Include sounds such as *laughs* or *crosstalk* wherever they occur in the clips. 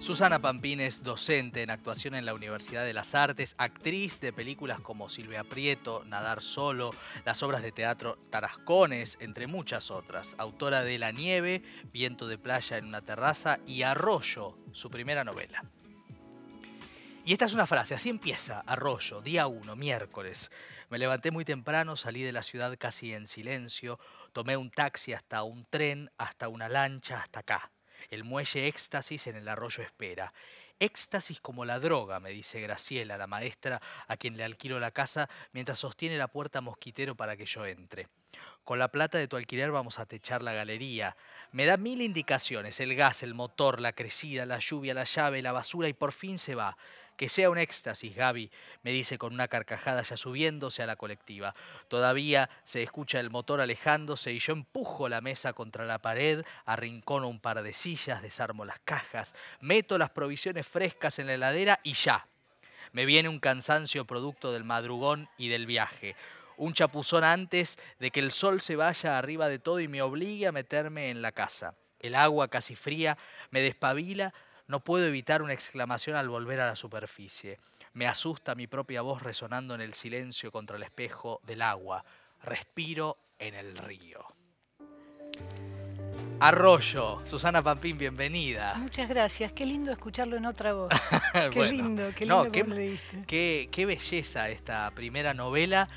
Susana Pampín es docente en actuación en la Universidad de las Artes, actriz de películas como Silvia Prieto, Nadar Solo, las obras de teatro Tarascones, entre muchas otras. Autora de La Nieve, Viento de Playa en una terraza y Arroyo, su primera novela. Y esta es una frase, así empieza Arroyo, día 1, miércoles. Me levanté muy temprano, salí de la ciudad casi en silencio, tomé un taxi hasta un tren, hasta una lancha, hasta acá. El muelle éxtasis en el arroyo espera. Éxtasis como la droga, me dice Graciela, la maestra a quien le alquilo la casa, mientras sostiene la puerta mosquitero para que yo entre. Con la plata de tu alquiler vamos a techar la galería. Me da mil indicaciones, el gas, el motor, la crecida, la lluvia, la llave, la basura y por fin se va. Que sea un éxtasis, Gaby, me dice con una carcajada ya subiéndose a la colectiva. Todavía se escucha el motor alejándose y yo empujo la mesa contra la pared, arrincono un par de sillas, desarmo las cajas, meto las provisiones frescas en la heladera y ya. Me viene un cansancio producto del madrugón y del viaje. Un chapuzón antes de que el sol se vaya arriba de todo y me obligue a meterme en la casa. El agua casi fría me despabila, no puedo evitar una exclamación al volver a la superficie. Me asusta mi propia voz resonando en el silencio contra el espejo del agua. Respiro en el río. Arroyo, Susana Pampín, bienvenida. Muchas gracias, qué lindo escucharlo en otra voz. *laughs* Qué lindo, qué lindo no, qué, qué belleza esta primera novela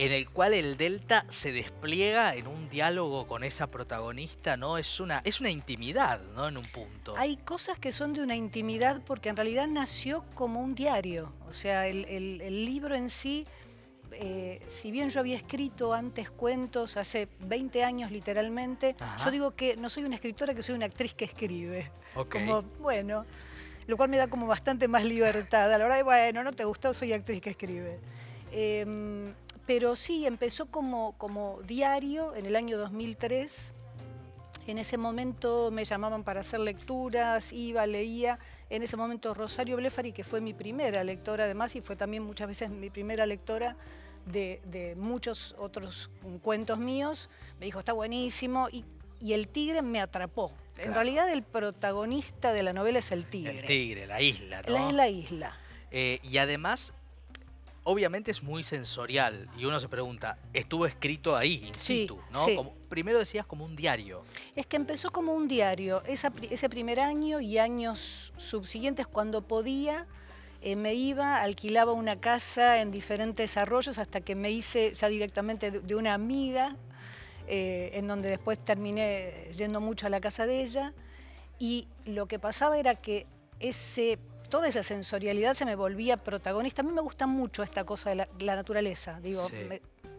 en el cual el Delta se despliega en un diálogo con esa protagonista, ¿no? Es una, es una intimidad, ¿no? En un punto. Hay cosas que son de una intimidad porque en realidad nació como un diario. O sea, el, libro en sí, eh, si bien yo había escrito antes cuentos, hace 20 años literalmente, yo digo que no soy una escritora, que soy una actriz que escribe. Como, bueno, lo cual me da como bastante más libertad. A la hora de, bueno, no te gustó, soy actriz que escribe. Em, pero sí, empezó como, como diario en el año 2003. En ese momento me llamaban para hacer lecturas, iba, leía. En ese momento Rosario Blefari, que fue mi primera lectora además y fue también muchas veces mi primera lectora de, muchos otros cuentos míos, me dijo, está buenísimo. Y, el tigre me atrapó. En realidad el protagonista de la novela es el tigre. El tigre, la isla, ¿no? La, la isla. Eh, y además obviamente es muy sensorial y uno se pregunta, estuvo escrito ahí, in situ, ¿no? primero decías como un diario. Es que empezó como un diario. ese primer año y años subsiguientes, cuando podía, eh, me iba, alquilaba una casa en diferentes arroyos hasta que me hice ya directamente de, una amiga, eh, en donde después terminé yendo mucho a la casa de ella. Y lo que pasaba era que ese toda esa sensorialidad se me volvía protagonista. A mí me gusta mucho esta cosa de la, naturaleza. Digo,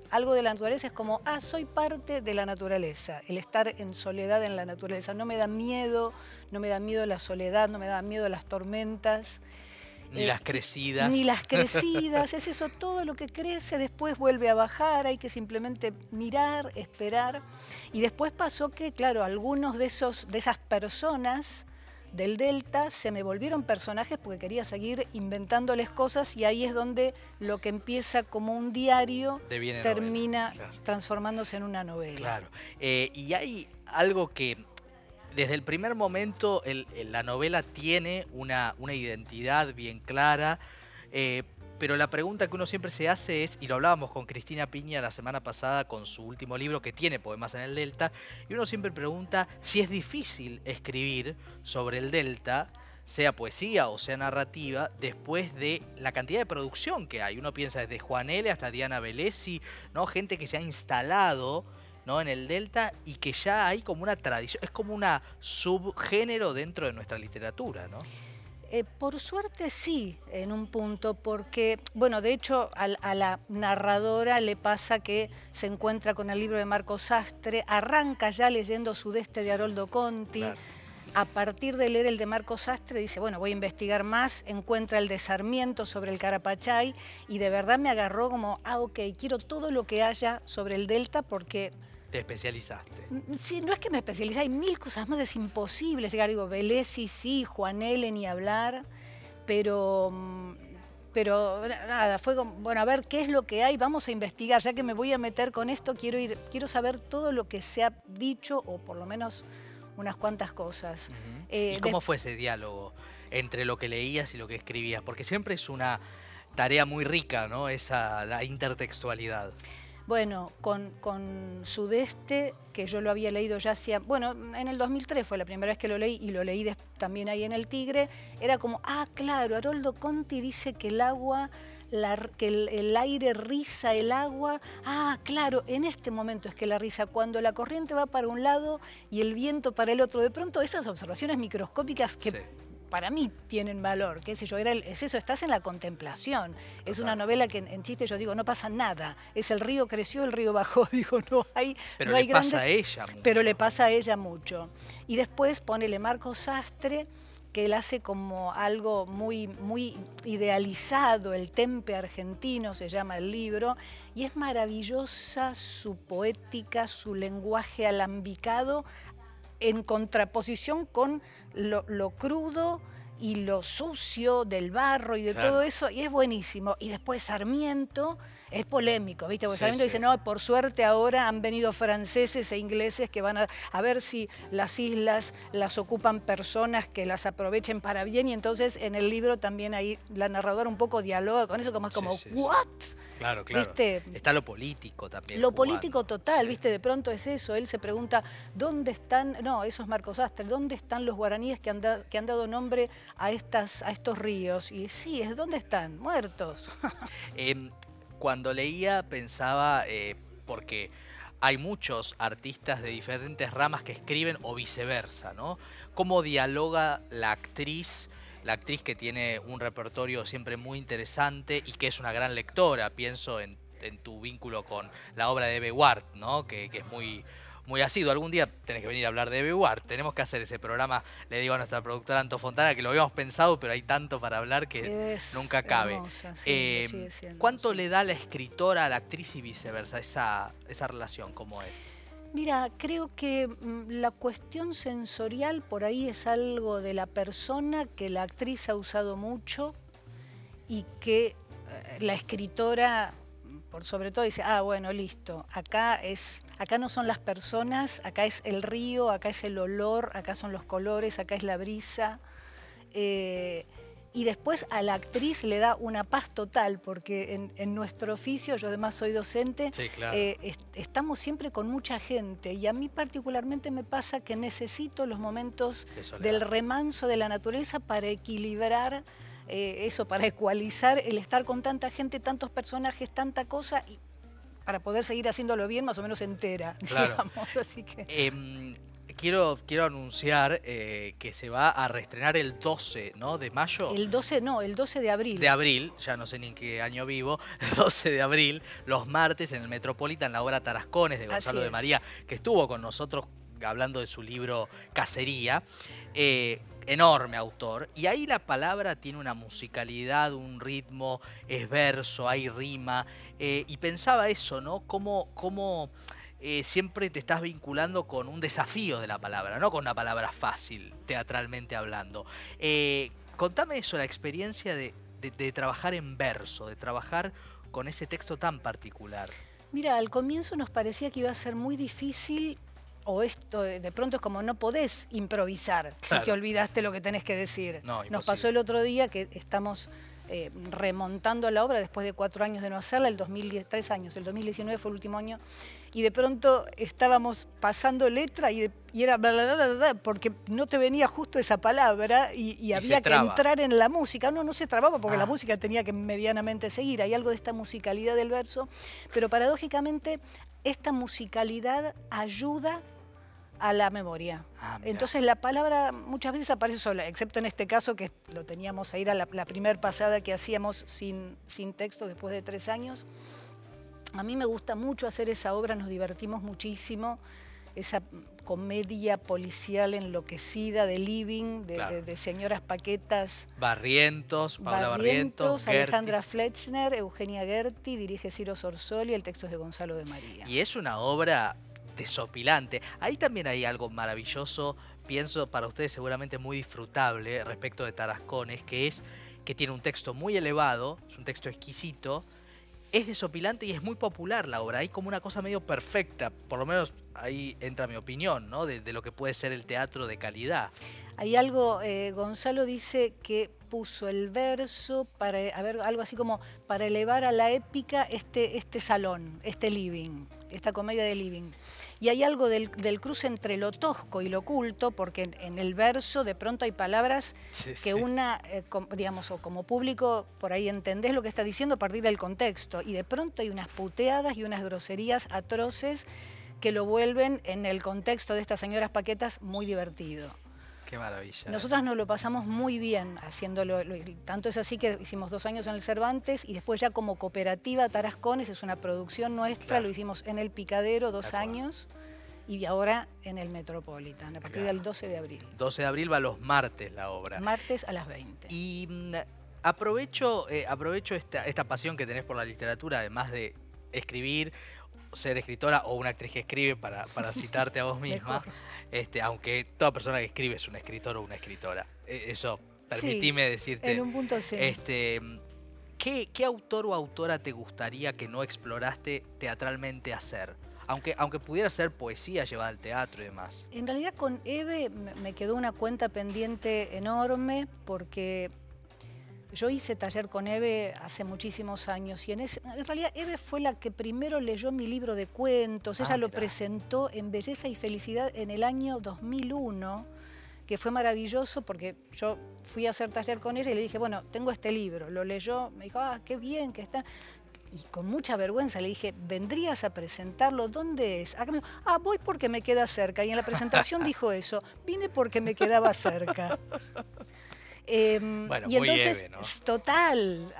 algo de la naturaleza es como, ah, soy parte de la naturaleza. El estar en soledad en la naturaleza. No me da miedo, no me da miedo la soledad, no me da miedo las tormentas. Ni las eh, crecidas. Ni las *laughs* crecidas, es eso, todo lo que crece después vuelve a bajar, hay que simplemente mirar, esperar. Y después pasó que, claro, algunos de, esos, de esas personas del Delta se me volvieron personajes porque quería seguir inventándoles cosas y ahí es donde lo que empieza como un diario termina transformándose en una novela. Claro. Eh, y hay algo que desde el primer momento la novela tiene una, una identidad bien clara. Eh, pero la pregunta que uno siempre se hace es, y lo hablábamos con Cristina Piña la semana pasada con su último libro que tiene poemas en el Delta, y uno siempre pregunta si es difícil escribir sobre el Delta, sea poesía o sea narrativa, después de la cantidad de producción que hay. Uno piensa desde Juan L. hasta Diana Velesi, ¿no? gente que se ha instalado ¿no? en el Delta y que ya hay como una tradición, es como una subgénero dentro de nuestra literatura, ¿no? Eh, por suerte sí, en un punto, porque, bueno, de hecho a, la narradora le pasa que se encuentra con el libro de Marco Sastre, arranca ya leyendo Sudeste de Haroldo Conti. A partir de leer el de Marco Sastre, dice, bueno, voy a investigar más, encuentra el de Sarmiento sobre el Carapachay y de verdad me agarró como, ah, ok, quiero todo lo que haya sobre el Delta porque te especializaste. Mm, sí, no es que me especialice, hay mil cosas más, es imposible llegar, digo, Belesi sí, Juan L. ni hablar, pero, mm, pero nada, fue como, bueno, a ver qué es lo que hay, vamos a investigar, ya que me voy a meter con esto, quiero ir, quiero saber todo lo que se ha dicho, o por lo menos unas cuantas cosas. ¿Y eh, cómo fue ese diálogo? entre lo que leías y lo que escribías? Porque siempre es una tarea muy rica, ¿no? Esa la intertextualidad. Bueno, con, Sudeste, que yo lo había leído ya hacía, bueno, en el 2003 fue la primera vez que lo leí y lo leí también ahí en El Tigre, era como, ah, claro, Haroldo Conti dice que el agua, que el, aire riza el agua, ah, claro, en este momento es que la risa, cuando la corriente va para un lado y el viento para el otro, de pronto esas observaciones microscópicas que para mí tienen valor, qué sé yo, era es eso, estás en la contemplación. Es una novela que en, chiste yo digo, no pasa nada. Es el río creció, el río bajó, *laughs* digo, no hay Pero no le pasa a ella mucho. Pero le pasa a ella mucho. Y después ponele Marco Sastre, que él hace como algo muy, muy idealizado, el tempe argentino se llama el libro, y es maravillosa su poética, su lenguaje alambicado, en contraposición con lo, crudo y lo sucio del barro y de todo eso, y es buenísimo. Y después Sarmiento es polémico, ¿viste? Porque Sarmiento dice, no, por suerte ahora han venido franceses e ingleses que van a, a, ver si las islas las ocupan personas que las aprovechen para bien, y entonces en el libro también ahí la narradora un poco dialoga con eso, como es como, ¿what? Claro, claro. Está lo político también. Lo político total, ¿viste? De pronto es eso. Él se pregunta, ¿dónde están, no, eso es Marcos Astre, ¿dónde están los guaraníes que han, que han dado nombre a, estas, a estos ríos? Y sí, es ¿dónde están? Muertos. Em, cuando leía pensaba, eh, porque hay muchos artistas de diferentes ramas que escriben o viceversa, ¿no? ¿Cómo dialoga la actriz? la actriz que tiene un repertorio siempre muy interesante y que es una gran lectora. Pienso en, tu vínculo con la obra de Eve Ward, ¿no? que, es muy, muy asiduo. Algún día tenés que venir a hablar de Eve Ward. Tenemos que hacer ese programa, le digo a nuestra productora Anto Fontana, que lo habíamos pensado, pero hay tanto para hablar que nunca cabe. Eh, ¿Cuánto le da la escritora a la actriz y viceversa esa, esa relación? ¿Cómo es? Mira, creo que mm, la cuestión sensorial por ahí es algo de la persona que la actriz ha usado mucho y que eh, la escritora por sobre todo dice, ah, bueno, listo, acá es, acá no son las personas, acá es el río, acá es el olor, acá son los colores, acá es la brisa. Eh, y después a la actriz le da una paz total, porque en, nuestro oficio, yo además soy docente, eh, estamos siempre con mucha gente y a mí particularmente me pasa que necesito los momentos del remanso de la naturaleza para equilibrar eh, eso, para ecualizar el estar con tanta gente, tantos personajes, tanta cosa. Y, para poder seguir haciéndolo bien, más o menos entera, digamos. Así que... Em, quiero, quiero anunciar eh, que se va a reestrenar el 12, ¿no? De mayo. El 12, no, el 12 de abril. De abril, ya no sé ni en qué año vivo, *laughs* el 12 de abril, los martes en el Metropolitan, la obra Tarascones de Gonzalo de María, que estuvo con nosotros hablando de su libro Cacería. Eh, enorme autor. Y ahí la palabra tiene una musicalidad, un ritmo, es verso, hay rima. Eh, y pensaba eso, ¿no? Cómo, cómo eh, siempre te estás vinculando con un desafío de la palabra, no con una palabra fácil, teatralmente hablando. Eh, contame eso, la experiencia de, trabajar en verso, de trabajar con ese texto tan particular. Mira, al comienzo nos parecía que iba a ser muy difícil o esto de pronto es como no podés improvisar si te olvidaste lo que tenés que decir. Nos pasó el otro día que estamos eh, remontando la obra después de cuatro años de no hacerla, el 2010, tres años, el 2019 fue el último año, y de pronto estábamos pasando letra y, era bla, bla, bla, bla, porque no te venía justo esa palabra y, había que entrar en la música. No, no se trababa porque la ah. música tenía que medianamente seguir. Hay algo de esta musicalidad del verso, pero paradójicamente esta musicalidad ayuda a la memoria. Ah, Entonces la palabra muchas veces aparece sola, excepto en este caso que lo teníamos ahí, era la, la primer pasada que hacíamos sin, sin texto después de tres años. A mí me gusta mucho hacer esa obra, nos divertimos muchísimo, esa comedia policial enloquecida de Living, de, señoras paquetas. Barrientos, Paula Barrientos, Alejandra Fletchner, Eugenia Gerti, dirige Ciro Sorsoli, el texto es de Gonzalo de María. Y es una obra desopilante. Ahí también hay algo maravilloso, pienso para ustedes seguramente muy disfrutable respecto de Tarascones, que es que tiene un texto muy elevado, es un texto exquisito, es desopilante y es muy popular la obra. Hay como una cosa medio perfecta, por lo menos ahí entra mi opinión, ¿no? De, lo que puede ser el teatro de calidad. Hay algo, eh, Gonzalo dice que puso el verso para, a ver, algo así como para elevar a la épica este, este salón, este living, esta comedia de living. Y hay algo del, cruce entre lo tosco y lo oculto, porque en, el verso de pronto hay palabras que una, eh, digamos, o como público por ahí entendés lo que está diciendo a partir del contexto. Y de pronto hay unas puteadas y unas groserías atroces que lo vuelven en el contexto de estas señoras paquetas muy divertido. Qué maravilla. Nosotras nos lo pasamos muy bien haciéndolo. Tanto es así que hicimos dos años en el Cervantes y después ya como cooperativa Tarascones, es una producción nuestra, lo hicimos en el Picadero dos años y ahora en el Metropolitan, a partir del 12 de abril. 12 de abril va los martes la obra. Martes a las 20. Y mm, aprovecho, eh, aprovecho esta, esta pasión que tenés por la literatura, además de escribir, ser escritora o una actriz que escribe para, para *laughs* citarte a vos misma. Este, aunque toda persona que escribe es un escritor o una escritora. E, eso, permitime decirte. En un punto sí. Este, ¿qué, autor o autora te gustaría que no exploraste teatralmente hacer? Aunque, aunque pudiera ser poesía llevada al teatro y demás. En realidad con Eve me quedó una cuenta pendiente enorme porque yo hice taller con Eve hace muchísimos años y en, en realidad Eve fue la que primero leyó mi libro de cuentos. Ella ah, lo presentó en Belleza y Felicidad en el año 2001, que fue maravilloso porque yo fui a hacer taller con ella y le dije, bueno, tengo este libro. Lo leyó, me dijo, ah, qué bien que está. Y con mucha vergüenza le dije, ¿vendrías a presentarlo? ¿Dónde es? Acá me dijo, ah, voy porque me queda cerca. Y en la presentación *laughs* dijo eso, vine porque me quedaba cerca. *laughs* Em, y entonces, total,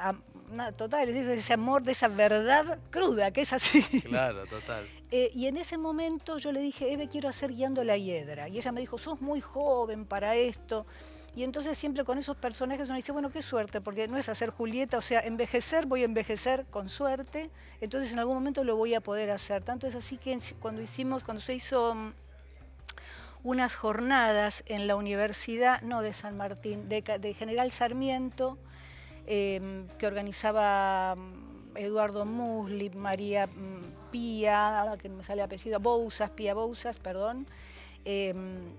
total, es ese amor de esa verdad cruda, que es así. Claro, total. *laughs* Eh, y en ese momento yo le dije, Eve, quiero hacer guiando la hiedra. Y ella me dijo, sos muy joven para esto. Y entonces siempre con esos personajes uno dice, bueno, qué suerte, porque no es hacer Julieta, o sea, envejecer, voy a envejecer con suerte, entonces en algún momento lo voy a poder hacer. Tanto es así que cuando hicimos, cuando se hizo mm, unas jornadas en la Universidad, no de San Martín, de, General Sarmiento, em, que organizaba mm, Eduardo Musli, María mm, Pía, que me sale apellido, Bousas, Pía Bousas, perdón. Em,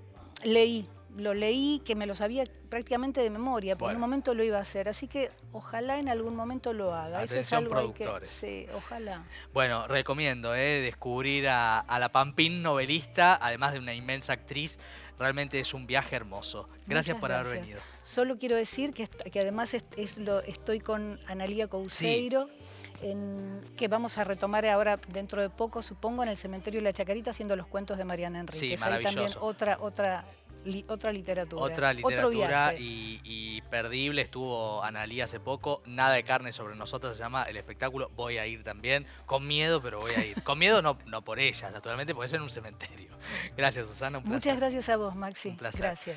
leí lo leí, que me lo sabía prácticamente de memoria, pero en un momento lo iba a hacer. Así que ojalá en algún momento lo haga. Eso es algo que. Sí, ojalá. Bueno, recomiendo eh, descubrir a, la Pampín novelista, además de una inmensa actriz. Realmente es un viaje hermoso. Gracias por haber venido. Solo quiero decir que, que además es, lo, estoy con Analía Couseiro. En, que vamos a retomar ahora dentro de poco, supongo, en el cementerio de la Chacarita haciendo los cuentos de Mariana Enríquez. Sí, maravilloso. también otra, otra otra literatura. Otra literatura y, perdible. Estuvo Analí hace poco. Nada de carne sobre nosotros se llama el espectáculo. Voy a ir también. Con miedo, pero voy a ir. Con miedo no, no por ella, naturalmente, porque es en un cementerio. *laughs* Gracias, Susana. Muchas gracias a vos, Maxi. Gracias.